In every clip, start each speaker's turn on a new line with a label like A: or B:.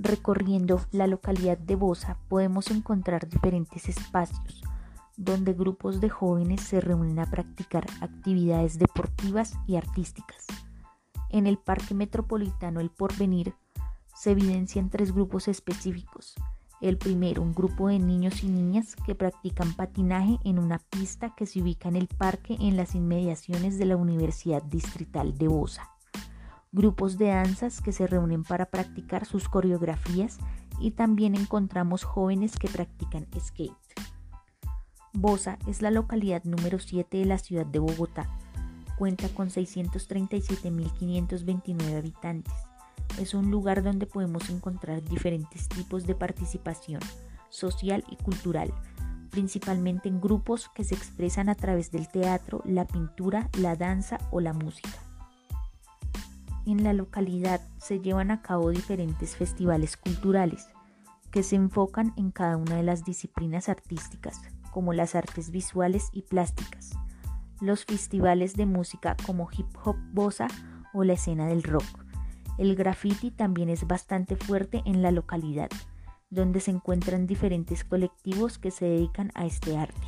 A: Recorriendo la localidad de Bosa podemos encontrar diferentes espacios donde grupos de jóvenes se reúnen a practicar actividades deportivas y artísticas. En el Parque Metropolitano El Porvenir se evidencian tres grupos específicos. El primero, un grupo de niños y niñas que practican patinaje en una pista que se ubica en el parque en las inmediaciones de la Universidad Distrital de Bosa. Grupos de danzas que se reúnen para practicar sus coreografías y también encontramos jóvenes que practican skate. Bosa es la localidad número 7 de la ciudad de Bogotá. Cuenta con 637.529 habitantes. Es un lugar donde podemos encontrar diferentes tipos de participación social y cultural, principalmente en grupos que se expresan a través del teatro, la pintura, la danza o la música. En la localidad se llevan a cabo diferentes festivales culturales que se enfocan en cada una de las disciplinas artísticas, como las artes visuales y plásticas, los festivales de música como hip hop bossa o la escena del rock. El graffiti también es bastante fuerte en la localidad, donde se encuentran diferentes colectivos que se dedican a este arte.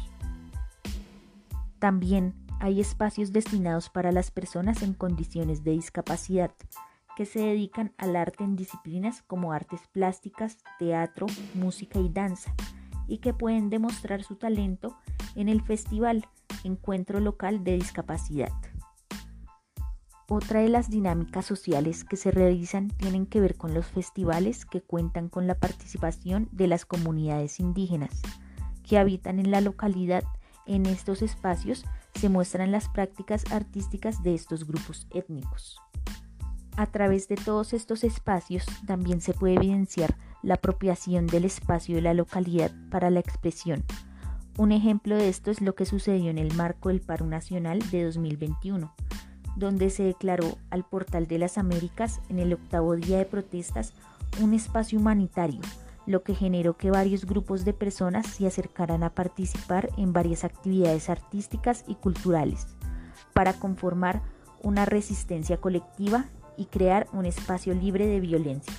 A: También hay espacios destinados para las personas en condiciones de discapacidad, que se dedican al arte en disciplinas como artes plásticas, teatro, música y danza, y que pueden demostrar su talento en el festival Encuentro Local de Discapacidad. Otra de las dinámicas sociales que se realizan tienen que ver con los festivales que cuentan con la participación de las comunidades indígenas que habitan en la localidad. En estos espacios se muestran las prácticas artísticas de estos grupos étnicos. A través de todos estos espacios también se puede evidenciar la apropiación del espacio de la localidad para la expresión. Un ejemplo de esto es lo que sucedió en el marco del paro nacional de 2021, donde se declaró al Portal de las Américas en el octavo día de protestas un espacio humanitario, lo que generó que varios grupos de personas se acercaran a participar en varias actividades artísticas y culturales, para conformar una resistencia colectiva y crear un espacio libre de violencia.